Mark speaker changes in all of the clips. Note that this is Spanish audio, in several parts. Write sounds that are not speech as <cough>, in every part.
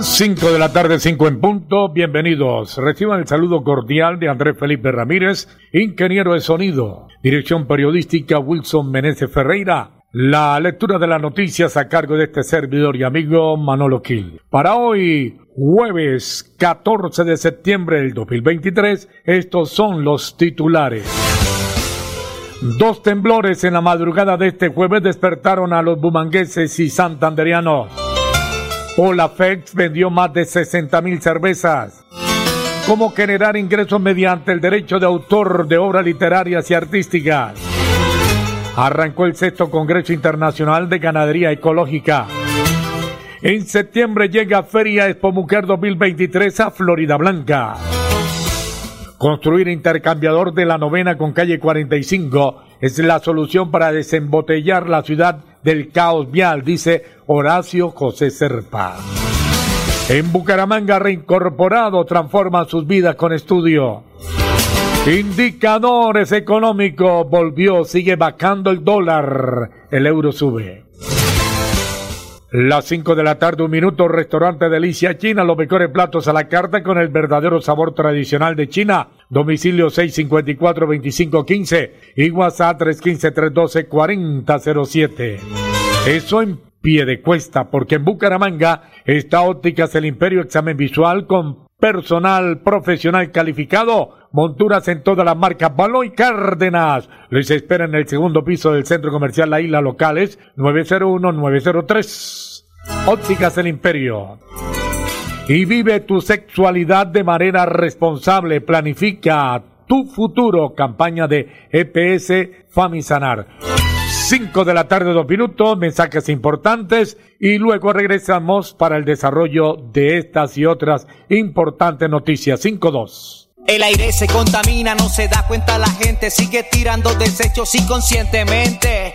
Speaker 1: 5 de la tarde, 5 en punto. Bienvenidos. Reciban el saludo cordial de Andrés Felipe Ramírez, ingeniero de sonido. Dirección periodística Wilson Meneses Ferreira. La lectura de las noticias a cargo de este servidor y amigo Manolo Quil. Para hoy, jueves 14 de septiembre del 2023, estos son los titulares. Dos temblores en la madrugada de este jueves despertaron a los bumangueses y santanderianos. Olafex vendió más de 60 mil cervezas. ¿Cómo generar ingresos mediante el derecho de autor de obras literarias y artísticas? Arrancó el sexto Congreso Internacional de Ganadería Ecológica. En septiembre llega Feria Expo Mujer 2023 a Florida Blanca. Construir intercambiador de la novena con calle 45 es la solución para desembotellar la ciudad del caos vial, dice Horacio José Serpa. En Bucaramanga reincorporado transforma sus vidas con estudio. Indicadores económicos volvió, sigue bajando el dólar, el euro sube. Las 5 de la tarde, un minuto, restaurante Delicia China, los mejores platos a la carta con el verdadero sabor tradicional de China. Domicilio 654-2515 y WhatsApp 315-312-4007. Eso en pie de cuesta, porque en Bucaramanga está Ópticas El Imperio Examen Visual con personal profesional calificado, monturas en todas las marcas Balón y Cárdenas. Les espera en el segundo piso del Centro Comercial La Isla Locales 901-903. Ópticas El Imperio. Y vive tu sexualidad de manera responsable. Planifica tu futuro. Campaña de EPS Famisanar. 5 de la tarde, dos minutos, mensajes importantes y luego regresamos para el desarrollo de estas y otras importantes noticias. 5-2.
Speaker 2: El aire se contamina, no se da cuenta la gente, sigue tirando desechos inconscientemente.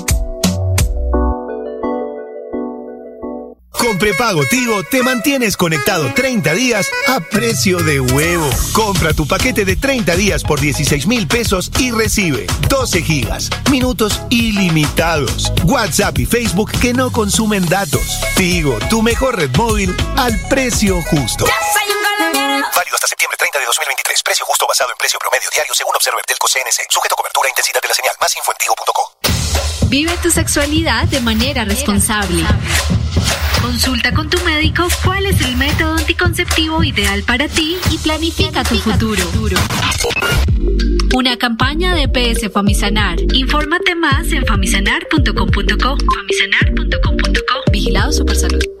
Speaker 3: Con prepago Tigo te mantienes conectado 30 días a precio de huevo. Compra tu paquete de 30 días por 16 mil pesos y recibe 12 gigas, minutos ilimitados, WhatsApp y Facebook que no consumen datos. Tigo, tu mejor red móvil al precio justo.
Speaker 4: Válido hasta septiembre 30 de 2023. Precio justo basado en precio promedio diario según Observer Telco CNC. Sujeto a cobertura e intensidad de la señal. Más info en tigo.co.
Speaker 5: Vive tu sexualidad de manera responsable. Consulta con tu médico cuál es el método anticonceptivo ideal para ti y planifica tu futuro. Una campaña de PS Famisanar. Infórmate más en famisanar.com.co. Famisanar.com.co. Vigilado Supersalud.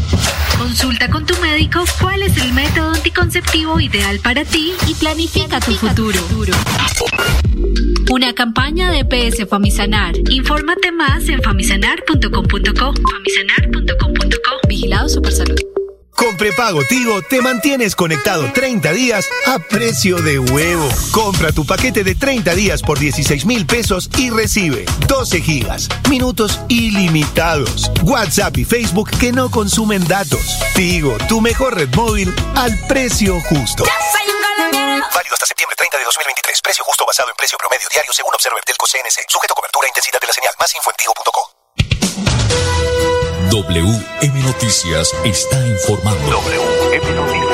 Speaker 5: Consulta con tu médico cuál es el método anticonceptivo ideal para ti y planifica tu futuro. Una campaña de PS Famisanar. Infórmate más en famisanar.com.co. Famisanar.com.co. Vigilado Supersalud.
Speaker 3: Con prepago Tigo te mantienes conectado 30 días a precio de huevo. Compra tu paquete de 30 días por 16 mil pesos y recibe 12 gigas, minutos ilimitados, WhatsApp y Facebook que no consumen datos. Tigo, tu mejor red móvil al precio justo.
Speaker 4: Válido hasta septiembre 30 de 2023. Precio justo basado en precio promedio diario según Observer Telco CNC. Sujeto cobertura e intensidad de la señal. Más info en
Speaker 6: WM Noticias está informando. WM Noticias.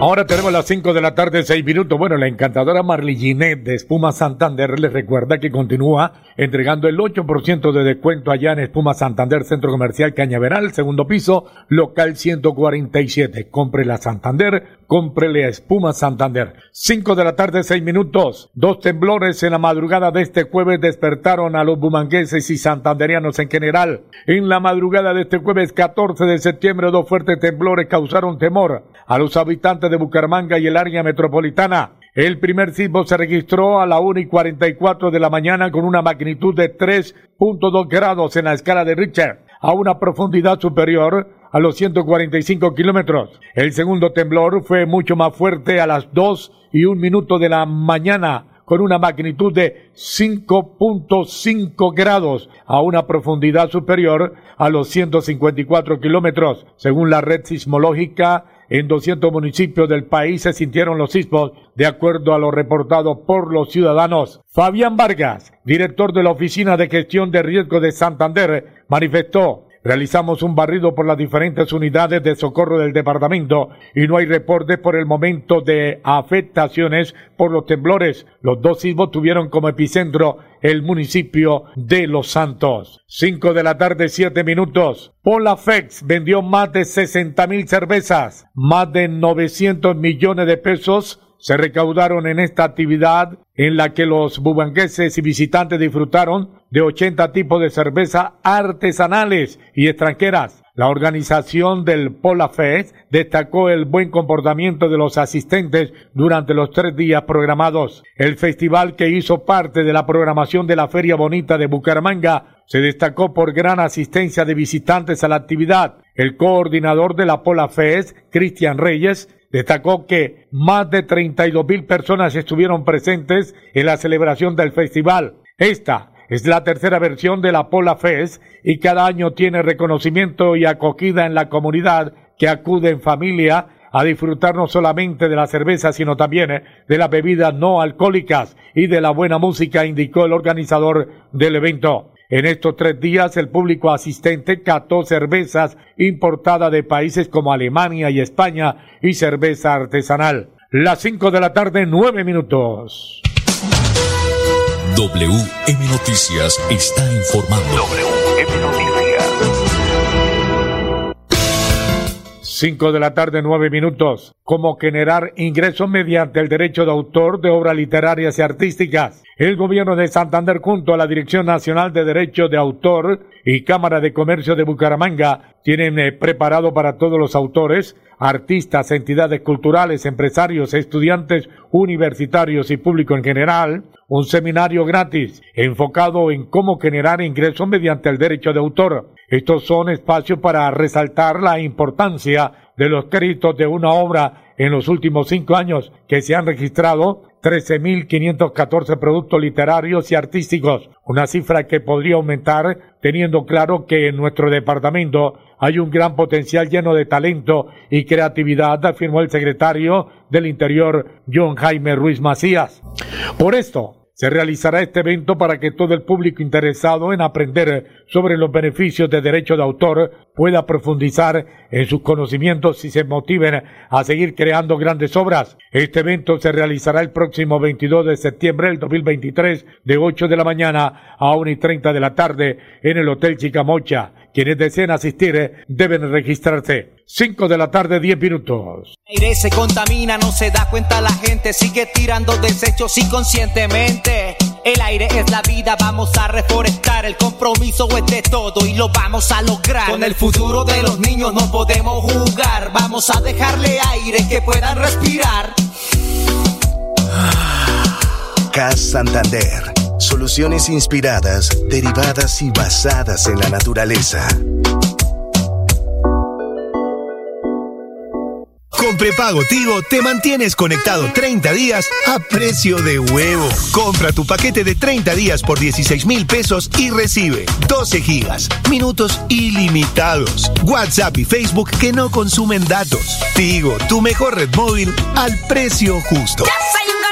Speaker 1: Ahora tenemos las 5 de la tarde, 6 minutos. Bueno, la encantadora Marley Ginet de Espuma Santander les recuerda que continúa entregando el 8% de descuento allá en Espuma Santander, Centro Comercial Cañaveral, segundo piso, local 147. Compre la Santander, cómprele a Espuma Santander. 5 de la tarde, 6 minutos. Dos temblores en la madrugada de este jueves despertaron a los bumangueses y santanderianos en general. En la madrugada de este jueves 14 de septiembre, dos fuertes temblores causaron temor a los habitantes de Bucaramanga y el área metropolitana. El primer sismo se registró a la 1 y 44 de la mañana con una magnitud de 3.2 grados en la escala de Richter, a una profundidad superior a los 145 kilómetros. El segundo temblor fue mucho más fuerte a las 2 y un minuto de la mañana con una magnitud de 5.5 grados a una profundidad superior a los 154 kilómetros, según la red sismológica en 200 municipios del país se sintieron los sismos, de acuerdo a lo reportado por los ciudadanos. Fabián Vargas, director de la Oficina de Gestión de Riesgo de Santander, manifestó Realizamos un barrido por las diferentes unidades de socorro del departamento y no hay reportes por el momento de afectaciones por los temblores. Los dos sismos tuvieron como epicentro el municipio de Los Santos. Cinco de la tarde, siete minutos. Polafex vendió más de 60 mil cervezas, más de 900 millones de pesos se recaudaron en esta actividad en la que los bubangueses y visitantes disfrutaron de 80 tipos de cerveza artesanales y extranjeras. La organización del Pola Fest destacó el buen comportamiento de los asistentes durante los tres días programados. El festival que hizo parte de la programación de la Feria Bonita de Bucaramanga se destacó por gran asistencia de visitantes a la actividad. El coordinador de la Pola Fest, Cristian Reyes, destacó que más de 32 mil personas estuvieron presentes en la celebración del festival. Esta es la tercera versión de la Pola Fest y cada año tiene reconocimiento y acogida en la comunidad que acude en familia a disfrutar no solamente de la cerveza, sino también de las bebidas no alcohólicas y de la buena música, indicó el organizador del evento. En estos tres días el público asistente cató cervezas importadas de países como Alemania y España y cerveza artesanal. Las cinco de la tarde, nueve minutos.
Speaker 6: WM Noticias está informando. WM Noticias.
Speaker 1: 5 de la tarde, nueve minutos. Cómo generar ingresos mediante el derecho de autor de obras literarias y artísticas. El gobierno de Santander junto a la Dirección Nacional de Derecho de Autor y Cámara de Comercio de Bucaramanga tienen eh, preparado para todos los autores, artistas, entidades culturales, empresarios, estudiantes universitarios y público en general, un seminario gratis enfocado en cómo generar ingresos mediante el derecho de autor estos son espacios para resaltar la importancia de los créditos de una obra en los últimos cinco años que se han registrado 13.514 productos literarios y artísticos, una cifra que podría aumentar teniendo claro que en nuestro departamento hay un gran potencial lleno de talento y creatividad, afirmó el secretario del Interior, John Jaime Ruiz Macías. Por esto, Se realizará este evento para que todo el público interesado en aprender sobre los beneficios de derecho de autor pueda profundizar en sus conocimientos y se motiven a seguir creando grandes obras. Este evento se realizará el próximo 22 de septiembre del 2023 de 8 de la mañana a 1 y 30 de la tarde en el Hotel Chicamocha. Quienes deseen asistir deben registrarse. 5 de la tarde, 10 minutos.
Speaker 2: El aire se contamina, no se da cuenta la gente, sigue tirando desechos inconscientemente. El aire es la vida, vamos a reforestar. El compromiso es de todo y lo vamos a lograr. Con el futuro de los niños no podemos jugar. Vamos a dejarle aire que puedan respirar.
Speaker 3: CAS Santander. Inspiradas, derivadas y basadas en la naturaleza. Con prepago Tigo te mantienes conectado 30 días a precio de huevo. Compra tu paquete de 30 días por 16 mil pesos y recibe 12 gigas, minutos ilimitados, WhatsApp y Facebook que no consumen datos. Tigo, tu mejor red móvil al precio justo.
Speaker 4: Válido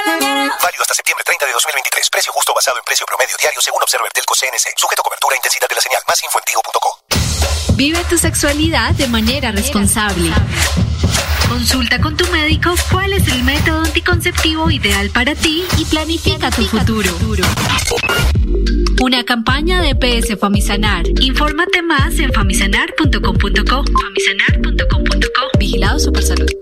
Speaker 4: hasta septiembre 30 de 2023. Precio justo basado en precio promedio diario según Observer Telco CNC. Sujeto a cobertura e intensidad de la señal. Más info en tigo.co.
Speaker 5: Vive tu sexualidad de manera responsable. Consulta con tu médico cuál es el método anticonceptivo ideal para ti y planifica tu futuro. Una campaña de PS Famisanar. Infórmate más en famisanar.com.co. Famisanar.com.co. Vigilado Supersalud.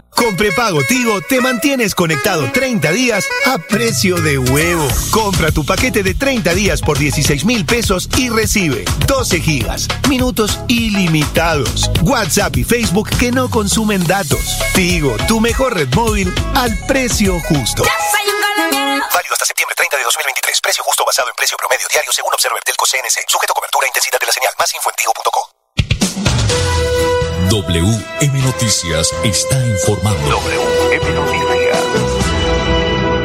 Speaker 3: Con prepago Tigo te mantienes conectado 30 días a precio de huevo. Compra tu paquete de 30 días por 16 mil pesos y recibe 12 gigas, minutos ilimitados, WhatsApp y Facebook que no consumen datos. Tigo, tu mejor red móvil al precio justo.
Speaker 4: Válido hasta septiembre 30 de 2023. Precio justo basado en precio promedio diario según Observer Telco CNC. Sujeto a cobertura e intensidad de la señal. Más info en tigo.co.
Speaker 6: WM Noticias está informando.
Speaker 4: WM Noticias.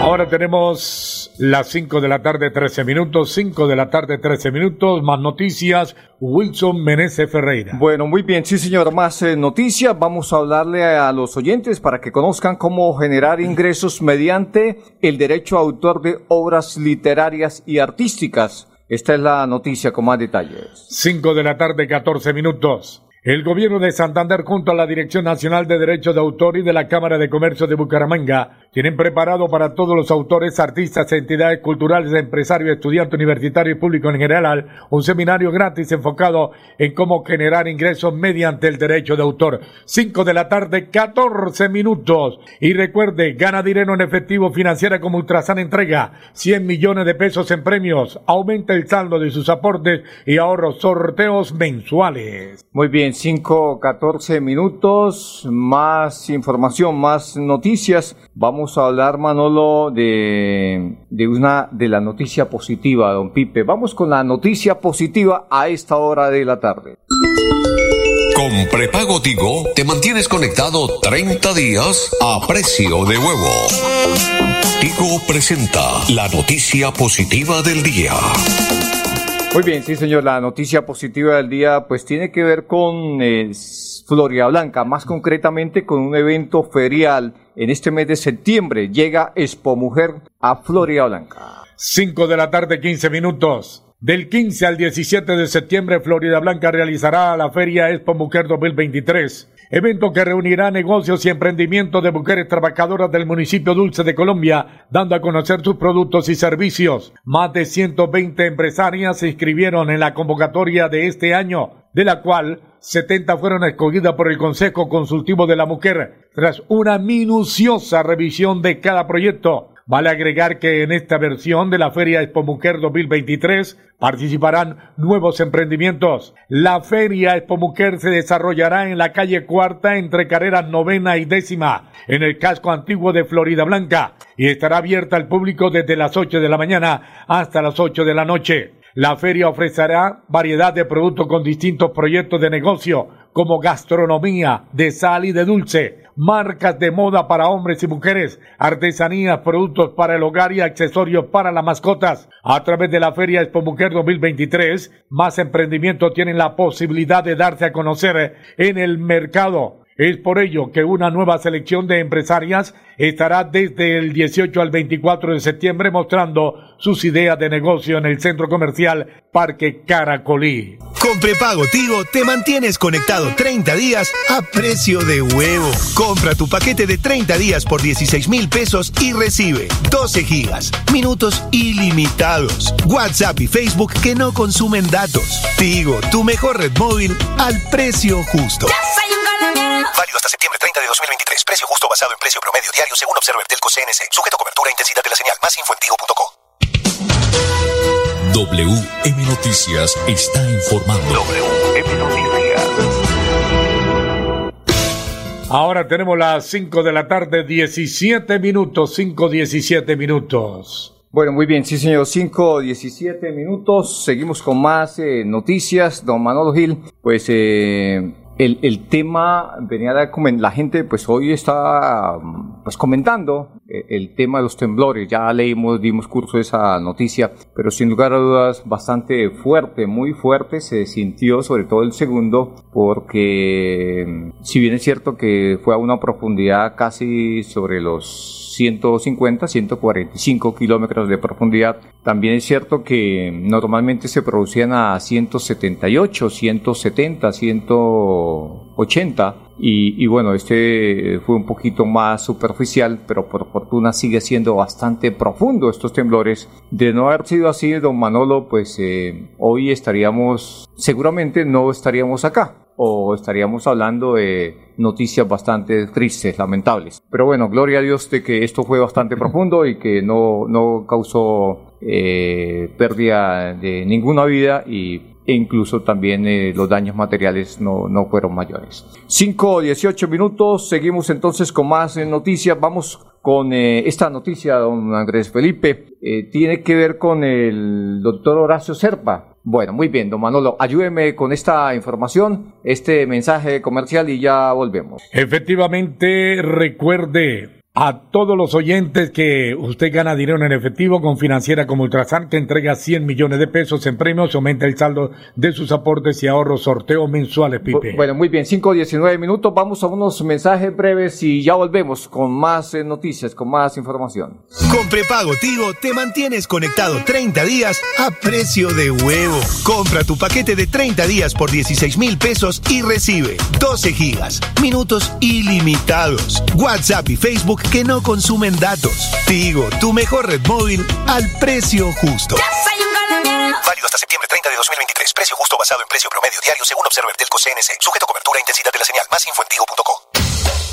Speaker 1: Ahora tenemos las 5 de la tarde, 13 minutos, 5 de la tarde, 13 minutos, más noticias, Wilson Menezes Ferreira.
Speaker 7: Bueno, muy bien, sí señor, más eh, noticias. Vamos a hablarle a los oyentes para que conozcan cómo generar ingresos <laughs> mediante el derecho a autor de obras literarias y artísticas. Esta es la noticia con más detalles.
Speaker 1: 5 de la tarde, 14 minutos. El gobierno de Santander junto a la Dirección Nacional de Derechos de Autor y de la Cámara de Comercio de Bucaramanga tienen preparado para todos los autores, artistas, entidades culturales, empresarios, estudiantes universitarios y público en general un seminario gratis enfocado en cómo generar ingresos mediante el derecho de autor. 5 de la tarde, 14 minutos. Y recuerde, gana dinero en efectivo financiera como Ultrasan entrega 100 millones de pesos en premios. Aumenta el saldo de sus aportes y ahorros sorteos mensuales.
Speaker 7: Muy bien, 5, 14 minutos, más información, más noticias. Vamos a hablar, Manolo, de, de una de la noticia positiva, don Pipe. Vamos con la noticia positiva a esta hora de la tarde.
Speaker 8: Con prepago Tigo te mantienes conectado 30 días a precio de huevo. Tigo presenta la noticia positiva del día.
Speaker 7: Muy bien, sí señor, la noticia positiva del día pues tiene que ver con eh, Florida Blanca, más concretamente con un evento ferial en este mes de septiembre. Llega Expo Mujer a Florida Blanca.
Speaker 1: 5 de la tarde, 15 minutos. Del 15 al 17 de septiembre, Florida Blanca realizará la Feria Expo Mujer 2023 evento que reunirá negocios y emprendimientos de mujeres trabajadoras del municipio Dulce de Colombia, dando a conocer sus productos y servicios. Más de 120 empresarias se inscribieron en la convocatoria de este año, de la cual 70 fueron escogidas por el Consejo Consultivo de la Mujer, tras una minuciosa revisión de cada proyecto. Vale agregar que en esta versión de la Feria Expo Mujer 2023 participarán nuevos emprendimientos. La Feria Expo Mujer se desarrollará en la calle Cuarta entre carreras novena y décima, en el casco antiguo de Florida Blanca, y estará abierta al público desde las 8 de la mañana hasta las 8 de la noche. La feria ofrecerá variedad de productos con distintos proyectos de negocio, como gastronomía, de sal y de dulce, marcas de moda para hombres y mujeres, artesanías, productos para el hogar y accesorios para las mascotas. A través de la Feria Expo Mujer 2023, más emprendimientos tienen la posibilidad de darse a conocer en el mercado. Es por ello que una nueva selección de empresarias estará desde el 18 al 24 de septiembre mostrando sus ideas de negocio en el centro comercial Parque Caracolí.
Speaker 3: Con prepago Tigo te mantienes conectado 30 días a precio de huevo. Compra tu paquete de 30 días por 16 mil pesos y recibe 12 gigas, minutos ilimitados, WhatsApp y Facebook que no consumen datos. Tigo, tu mejor red móvil al precio justo.
Speaker 9: Válido hasta septiembre 30 de 2023. Precio justo basado en precio promedio diario según Observer Telco CNC. Sujeto cobertura e intensidad de la señal. Más info
Speaker 6: WM Noticias está informando. WM Noticias.
Speaker 1: Ahora tenemos las 5 de la tarde, 17 minutos, 5, 17 minutos.
Speaker 7: Bueno, muy bien, sí señor, 5, 17 minutos. Seguimos con más eh, noticias. Don Manolo Gil, pues eh, el, el, tema venía de la gente pues hoy está pues comentando eh, el tema de los temblores ya leímos dimos curso de esa noticia pero sin lugar a dudas bastante fuerte muy fuerte se sintió sobre todo el segundo porque si bien es cierto que fue a una profundidad casi sobre los 150, 145 kilómetros de profundidad. También es cierto que normalmente se producían a 178, 170, 180 y, y, bueno, este fue un poquito más superficial, pero por fortuna sigue siendo bastante profundo estos temblores. De no haber sido así, don Manolo, pues eh, hoy estaríamos, seguramente no estaríamos acá o estaríamos hablando de noticias bastante tristes, lamentables. Pero bueno, gloria a Dios de que esto fue bastante <laughs> profundo y que no, no causó eh, pérdida de ninguna vida y e incluso también eh, los daños materiales no, no fueron mayores. 5 18 minutos, seguimos entonces con más eh, noticias. Vamos con esta noticia, don Andrés Felipe. tiene que ver con el doctor Horacio Serpa. Bueno, muy bien, don Manolo, ayúdeme con esta información, este mensaje comercial y ya volvemos.
Speaker 1: Efectivamente, recuerde, a todos los oyentes que usted gana dinero en efectivo con financiera como Ultrasan que entrega 100 millones de pesos en premios, aumenta el saldo de sus aportes y ahorros, sorteos mensuales, Pipe.
Speaker 7: Bueno, muy bien, 5 19 minutos, vamos a unos mensajes breves y ya volvemos con más eh, noticias, con más información.
Speaker 3: Con prepago Tigo te mantienes conectado 30 días a precio de huevo. Compra tu paquete de 30 días por 16 mil pesos y recibe 12 gigas, minutos ilimitados, WhatsApp y Facebook que no consumen datos. Tigo, tu mejor red móvil al precio justo.
Speaker 9: Válido hasta septiembre 30 de 2023. Precio justo basado en precio promedio diario según Observer Telco CNC. Sujeto cobertura e intensidad de la señal. Más info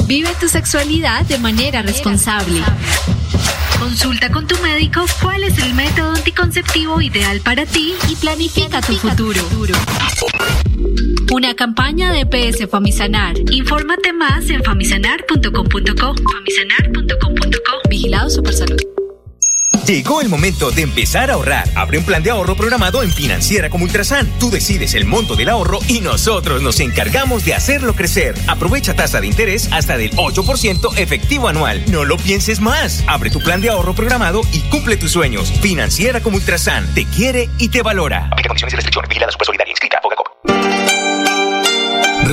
Speaker 5: Vive tu sexualidad de manera responsable. Consulta con tu médico cuál es el método anticonceptivo ideal para ti y planifica tu futuro. Una campaña de PS Famisanar. Infórmate más en famisanar.com.co. Famisanar.com.co. Vigilado Supersalud.
Speaker 10: Llegó el momento de empezar a ahorrar. Abre un plan de ahorro programado en Financiera como Ultrasan. Tú decides el monto del ahorro y nosotros nos encargamos de hacerlo crecer. Aprovecha tasa de interés hasta del 8% efectivo anual. No lo pienses más. Abre tu plan de ahorro programado y cumple tus sueños. Financiera como Ultrasan te quiere y te valora.
Speaker 9: Aplica condiciones y restricciones. Vigilada Solidaria. Inscrita.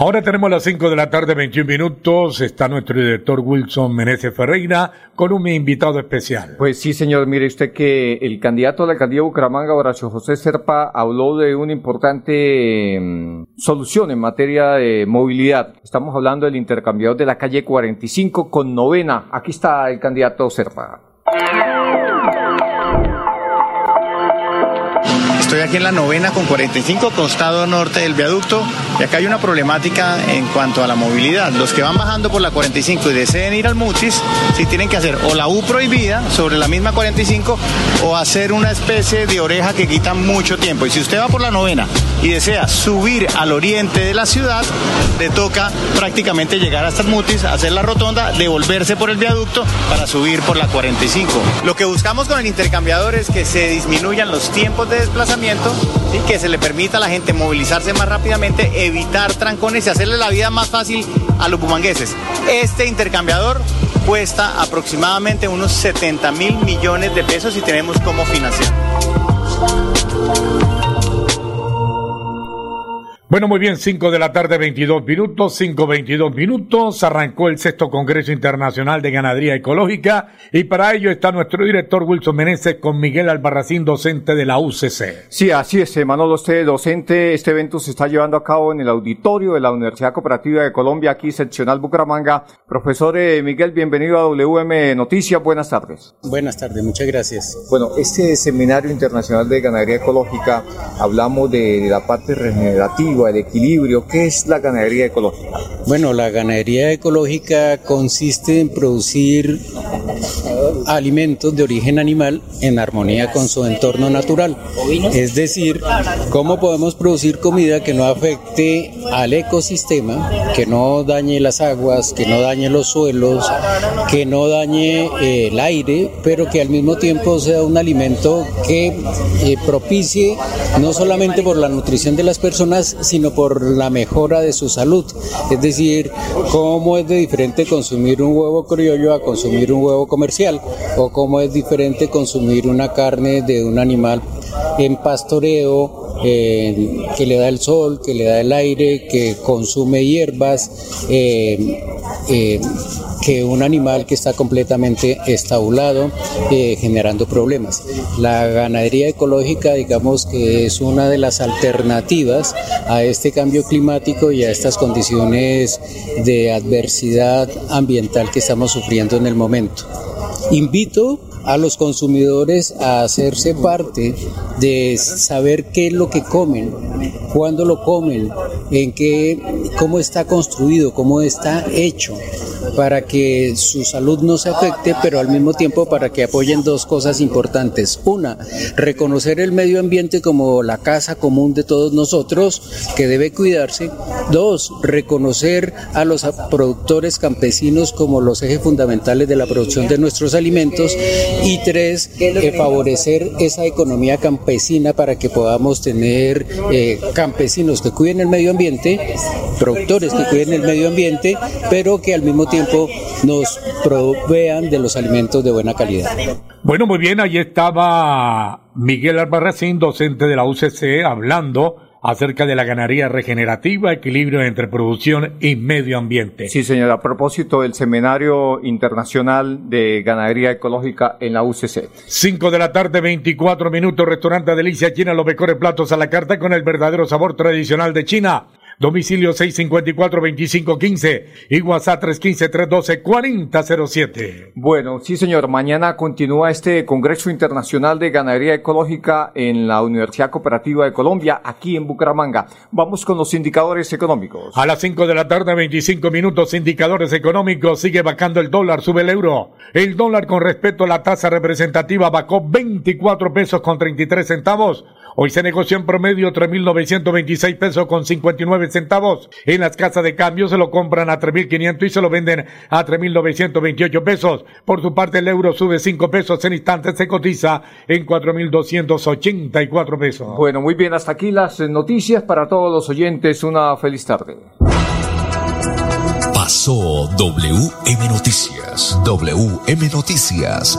Speaker 1: Ahora tenemos las 5 de la tarde, 21 minutos. Está nuestro director Wilson Meneses Ferreira con un invitado especial.
Speaker 7: Pues sí, señor. Mire usted que el candidato a la alcaldía de Bucaramanga, Horacio José Serpa, habló de una importante mm, solución en materia de movilidad. Estamos hablando del intercambiador de la calle 45 con novena. Aquí está el candidato Serpa.
Speaker 11: Estoy aquí en la novena con 45, costado norte del viaducto, y acá hay una problemática en cuanto a la movilidad. Los que van bajando por la 45 y deseen ir al Mutis, si tienen que hacer o la U prohibida sobre la misma 45 o hacer una especie de oreja que quita mucho tiempo. Y si usted va por la novena y desea subir al oriente de la ciudad, le toca prácticamente llegar hasta el Mutis, hacer la rotonda, devolverse por el viaducto para subir por la 45. Lo que buscamos con el intercambiador es que se disminuyan los tiempos de desplazamiento y que se le permita a la gente movilizarse más rápidamente, evitar trancones y hacerle la vida más fácil a los bumangueses. Este intercambiador cuesta aproximadamente unos 70 mil millones de pesos y tenemos cómo financiar.
Speaker 1: Bueno, muy bien, 5 de la tarde, 22 minutos, 5, 22 minutos. Arrancó el sexto Congreso Internacional de Ganadería Ecológica y para ello está nuestro director Wilson Meneses con Miguel Albarracín, docente de la UCC.
Speaker 7: Sí, así es, Manolo, usted docente. Este evento se está llevando a cabo en el auditorio de la Universidad Cooperativa de Colombia, aquí seccional Bucaramanga. Profesor eh, Miguel, bienvenido a WM Noticias. Buenas tardes.
Speaker 12: Buenas tardes, muchas gracias.
Speaker 7: Bueno, este Seminario Internacional de Ganadería Ecológica, hablamos de la parte regenerativa el equilibrio. ¿Qué es la ganadería ecológica?
Speaker 12: Bueno, la ganadería ecológica consiste en producir alimentos de origen animal en armonía con su entorno natural. Es decir, cómo podemos producir comida que no afecte al ecosistema, que no dañe las aguas, que no dañe los suelos, que no dañe eh, el aire, pero que al mismo tiempo sea un alimento que eh, propicie no solamente por la nutrición de las personas, sino por la mejora de su salud. Es decir, cómo es de diferente consumir un huevo criollo a consumir un huevo comercial, o cómo es diferente consumir una carne de un animal en pastoreo, eh, que le da el sol, que le da el aire, que consume hierbas, eh, eh, que un animal que está completamente estabulado, generando problemas. La ganadería ecológica, digamos que es una de las alternativas a este cambio climático y a estas condiciones de adversidad ambiental que estamos sufriendo en el momento. Invito a los consumidores a hacerse parte de saber qué es lo que comen, cuándo lo comen, en qué, cómo está construido, cómo está hecho, para que su salud no se afecte, pero al mismo tiempo para que apoyen dos cosas importantes. Una, reconocer el medio ambiente como la casa común de todos nosotros, que debe cuidarse. Dos, reconocer a los productores campesinos como los ejes fundamentales de la producción de nuestros alimentos. Y tres, eh, favorecer esa economía campesina para que podamos tener eh, campesinos que cuiden el medio ambiente, productores que cuiden el medio ambiente, pero que al mismo tiempo nos provean de los alimentos de buena calidad.
Speaker 1: Bueno, muy bien, ahí estaba Miguel Albarracín, docente de la UCC, hablando acerca de la ganadería regenerativa, equilibrio entre producción y medio ambiente.
Speaker 7: Sí, señor, a propósito del Seminario Internacional de Ganadería Ecológica en la UCC.
Speaker 1: 5 de la tarde, 24 minutos, restaurante Delicia China, los mejores platos a la carta con el verdadero sabor tradicional de China. Domicilio 654-2515 y WhatsApp 315-312-4007.
Speaker 7: Bueno, sí señor, mañana continúa este Congreso Internacional de Ganadería Ecológica en la Universidad Cooperativa de Colombia, aquí en Bucaramanga. Vamos con los indicadores económicos.
Speaker 1: A las 5 de la tarde, 25 minutos, indicadores económicos, sigue bajando el dólar, sube el euro. El dólar con respecto a la tasa representativa bajó 24 pesos con 33 centavos. Hoy se negoció en promedio 3.926 pesos con 59 centavos. En las casas de cambio se lo compran a 3.500 y se lo venden a 3.928 pesos. Por su parte el euro sube 5 pesos en instantes, se cotiza en 4.284 pesos.
Speaker 7: Bueno, muy bien, hasta aquí las noticias para todos los oyentes. Una feliz tarde.
Speaker 8: Pasó WM Noticias. WM Noticias.